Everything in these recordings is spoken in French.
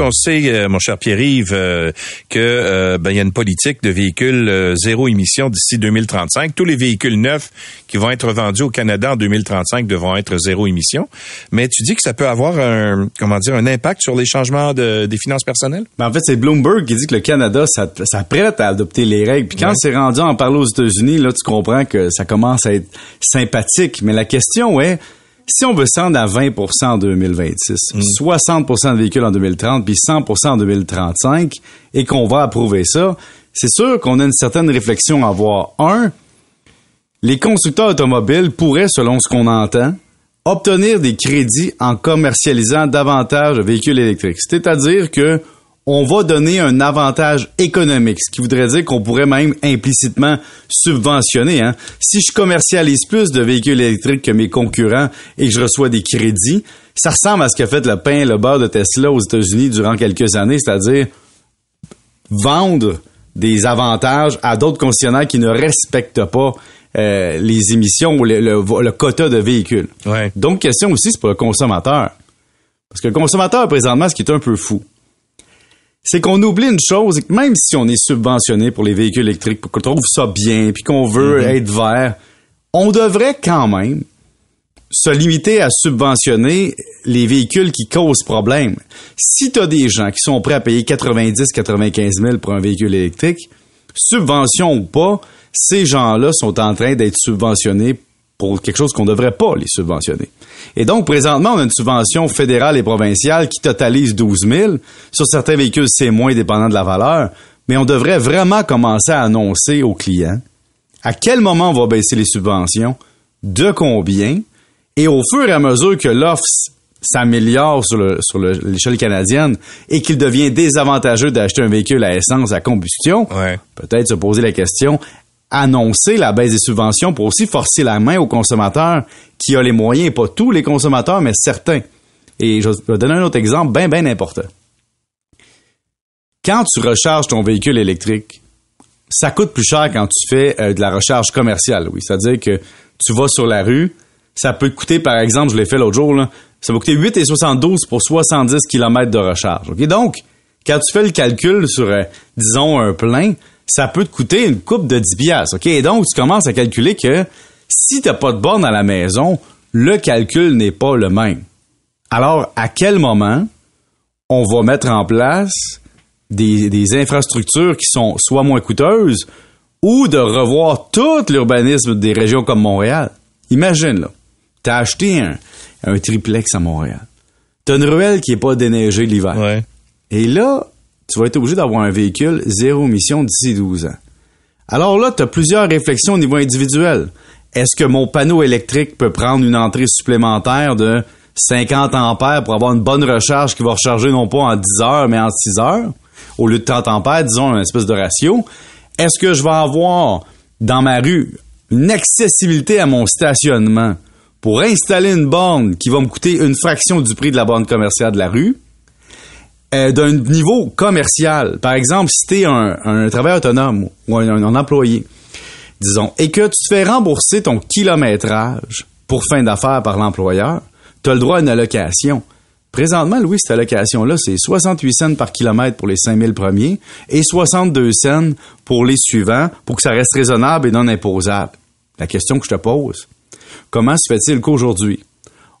On sait, euh, mon cher Pierre-Yves, euh, que euh, ben, il y a une politique de véhicules zéro émission d'ici 2035. Tous les véhicules neufs qui vont être vendus au Canada en 2035 devront être zéro émission. Mais tu dis que ça peut avoir un comment dire un impact sur les changements de, des finances personnelles? Ben, en fait, c'est Bloomberg qui dit que le Canada ça, ça prête à adopter les règles. Puis quand c'est rendu à en parler aux États-Unis, là, tu comprends que ça commence à être sympathique. Mais la question est si on veut descendre à 20% en 2026, 60% de véhicules en 2030, puis 100% en 2035, et qu'on va approuver ça, c'est sûr qu'on a une certaine réflexion à avoir. Un, les constructeurs automobiles pourraient, selon ce qu'on entend, obtenir des crédits en commercialisant davantage de véhicules électriques. C'est-à-dire que on va donner un avantage économique, ce qui voudrait dire qu'on pourrait même implicitement subventionner. Hein. Si je commercialise plus de véhicules électriques que mes concurrents et que je reçois des crédits, ça ressemble à ce qu'a fait le pain et le beurre de Tesla aux États-Unis durant quelques années, c'est-à-dire vendre des avantages à d'autres concessionnaires qui ne respectent pas euh, les émissions ou le, quota de véhicules. Donc, question aussi, c'est pour le consommateur. Parce que le consommateur, présentement, ce qui est un peu fou, c'est qu'on oublie une chose, que même si on est subventionné pour les véhicules électriques, qu'on trouve ça bien, puis qu'on veut mm-hmm. être vert, on devrait quand même se limiter à subventionner les véhicules qui causent problème. Si tu as des gens qui sont prêts à payer 90, 95 000 pour un véhicule électrique, subvention ou pas, ces gens-là sont en train d'être subventionnés pour quelque chose qu'on ne devrait pas les subventionner. Et donc, présentement, on a une subvention fédérale et provinciale qui totalise 12 000. Sur certains véhicules, c'est moins dépendant de la valeur, mais on devrait vraiment commencer à annoncer aux clients à quel moment on va baisser les subventions, de combien, et au fur et à mesure que l'offre s'améliore sur, l'échelle canadienne et qu'il devient désavantageux d'acheter un véhicule à essence à combustion, peut-être se poser la question annoncer la baisse des subventions pour aussi forcer la main aux consommateurs qui a les moyens, pas tous les consommateurs, mais certains. Et je vais donner un autre exemple bien, bien important. Quand tu recharges ton véhicule électrique, ça coûte plus cher quand tu fais euh, de la recharge commerciale, oui. C'est-à-dire que tu vas sur la rue, ça peut te coûter, par exemple, je l'ai fait l'autre jour, ça va coûter 8,72 pour 70 km de recharge. OK? Donc, quand tu fais le calcul sur, euh, disons, un plein, ça peut te coûter une coupe de 10 piastres. OK? Et donc, tu commences à calculer que si tu n'as pas de borne à la maison, le calcul n'est pas le même. Alors, à quel moment on va mettre en place des, infrastructures qui sont soit moins coûteuses ou de revoir tout l'urbanisme des régions comme Montréal? Imagine, là, tu as acheté un, triplex à Montréal. Tu as une ruelle qui n'est pas déneigée l'hiver. Et là, tu vas être obligé d'avoir un véhicule zéro émission d'ici 12 ans. Alors là, tu as plusieurs réflexions au niveau individuel. Est-ce que mon panneau électrique peut prendre une entrée supplémentaire de 50 ampères pour avoir une bonne recharge qui va recharger non pas en 10 heures, mais en 6 heures, au lieu de 30 ampères, disons une espèce de ratio? Est-ce que je vais avoir dans ma rue une accessibilité à mon stationnement pour installer une borne qui va me coûter une fraction du prix de la borne commerciale de la rue? Euh, d'un niveau commercial. Par exemple, si tu es un, travailleur autonome ou un, employé, disons, et que tu te fais rembourser ton kilométrage pour fin d'affaires par l'employeur, tu as le droit à une allocation. Présentement, Louis, cette allocation-là, c'est 68 cents par kilomètre pour les 5000 premiers et 62 cents pour les suivants pour que ça reste raisonnable et non imposable. La question que je te pose, comment se fait-il qu'aujourd'hui,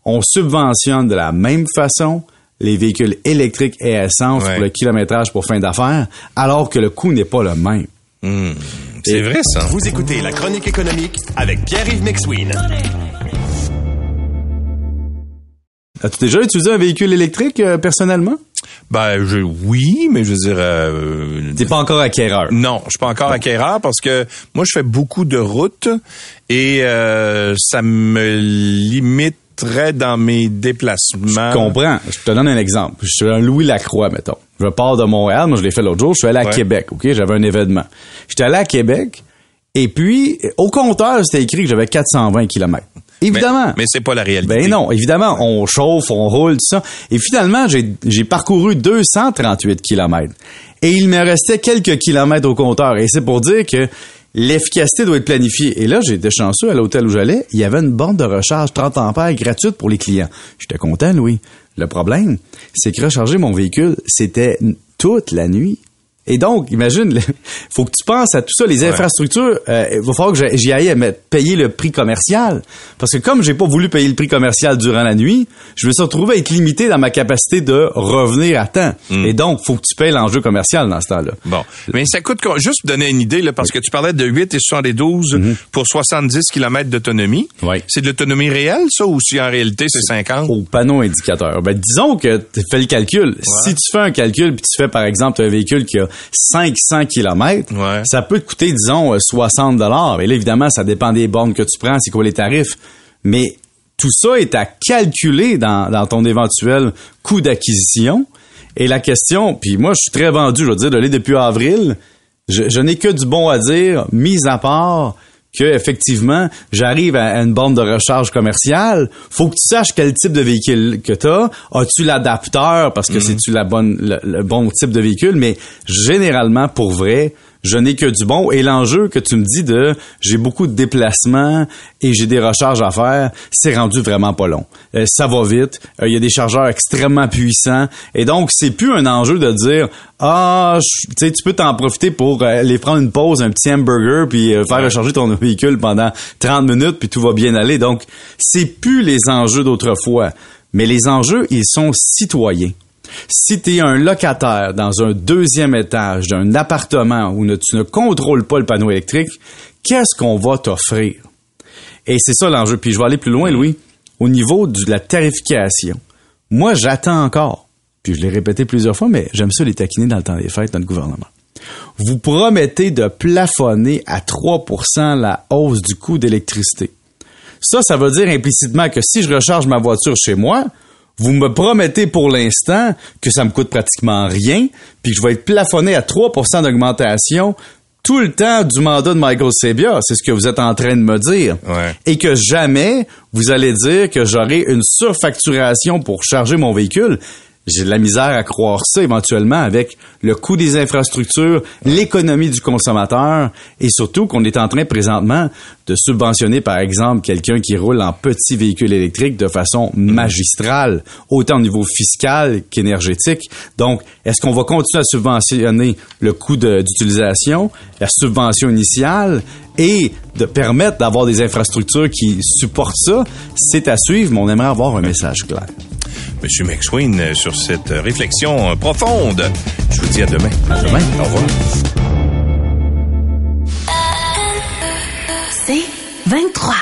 on subventionne de la même façon les véhicules électriques et essence pour le kilométrage pour fin d'affaires, alors que le coût n'est pas le même. Hmm. c'est vrai ça. Vous écoutez la chronique économique avec Pierre-Yves McSween. As-tu déjà utilisé un véhicule électrique euh, personnellement? Ben je, oui, mais je veux dire. Euh, T'es pas encore acquéreur. Non, je suis pas encore acquéreur parce que moi je fais beaucoup de routes et euh, ça me limite dans mes déplacements. Je comprends. Je te donne un exemple. Je suis un Louis Lacroix, mettons. Je pars de Montréal, moi je l'ai fait l'autre jour, je suis allé à Québec, OK? J'avais un événement. J'étais allé à Québec, et puis, au compteur, c'était écrit que j'avais 420 km. Évidemment. Mais, mais c'est pas la réalité. Ben non, évidemment, on chauffe, on roule, tout ça. Et finalement, j'ai parcouru 238 kilomètres. Et il me restait quelques kilomètres au compteur. Et c'est pour dire que l'efficacité doit être planifiée. Et là, j'étais chanceux à l'hôtel où j'allais. Il y avait une borne de recharge 30 ampères gratuite pour les clients. J'étais content, Louis. Le problème, c'est que recharger mon véhicule, c'était toute la nuit. Et donc, imagine, il faut que tu penses à tout ça, les infrastructures. Euh, il va falloir que j'y aille à me payer le prix commercial, parce que comme j'ai pas voulu payer le prix commercial durant la nuit, je me suis retrouvé à être limité dans ma capacité de revenir à temps. Et donc, faut que tu payes l'enjeu commercial dans ce temps-là. Bon, mais ça coûte juste pour donner une idée là, parce que tu parlais de 8 et 72 pour 70 km d'autonomie. Oui. C'est de l'autonomie réelle, ça, ou si en réalité c'est 50? Au panneau indicateur. Ben, disons que tu fais le calcul. Si tu fais un calcul puis tu fais, par exemple, un véhicule qui a 500 km, Ouais. ça peut te coûter, disons, euh, 60 dollars. Et là, évidemment, ça dépend des bornes que tu prends, c'est quoi les tarifs. Mais tout ça est à calculer dans, dans ton éventuel coût d'acquisition. Et la question, puis moi, je suis très vendu, je veux dire, de depuis avril, je, je n'ai que du bon à dire, mis à part que effectivement, j'arrive à une borne de recharge commerciale, faut que tu saches quel type de véhicule que tu as. As-tu l'adapteur? Parce que c'est-tu la bonne le, le bon type de véhicule, mais généralement pour vrai, je n'ai que du bon. Et l'enjeu que tu me dis de j'ai beaucoup de déplacements et j'ai des recharges à faire, c'est rendu vraiment pas long. Euh, ça va vite. Euh, Il y a des chargeurs extrêmement puissants. Et donc, c'est plus un enjeu de dire Ah, tu sais, tu peux t'en profiter pour euh, aller prendre une pause, un petit hamburger, puis euh, faire recharger ton véhicule pendant 30 minutes, puis tout va bien aller. Donc, c'est plus les enjeux d'autrefois. Mais les enjeux, ils sont citoyens. Si tu es un locataire dans un deuxième étage d'un appartement où tu ne contrôles pas le panneau électrique, qu'est-ce qu'on va t'offrir? Et c'est ça l'enjeu. Puis je vais aller plus loin, Louis. Au niveau de la tarification, moi, j'attends encore. Puis je l'ai répété plusieurs fois, mais j'aime ça les taquiner dans le temps des fêtes, notre gouvernement. Vous promettez de plafonner à 3% la hausse du coût d'électricité. Ça, ça veut dire implicitement que si je recharge ma voiture chez moi, vous me promettez pour l'instant que ça me coûte pratiquement rien, puis que je vais être plafonné à 3% d'augmentation tout le temps du mandat de Michael Sabia. C'est ce que vous êtes en train de me dire. Ouais. Et que jamais vous allez dire que j'aurai une surfacturation pour charger mon véhicule. J'ai de la misère à croire ça éventuellement avec le coût des infrastructures, l'économie du consommateur et surtout qu'on est en train présentement de subventionner par exemple quelqu'un qui roule en petit véhicule électrique de façon magistrale, autant au niveau fiscal qu'énergétique. Donc, est-ce qu'on va continuer à subventionner le coût d'utilisation, la subvention initiale et de permettre d'avoir des infrastructures qui supportent ça? C'est à suivre, mais on aimerait avoir un message clair. Monsieur McSween, euh, sur cette réflexion euh, profonde. Je vous dis à demain. À demain. Au revoir. C'est 23.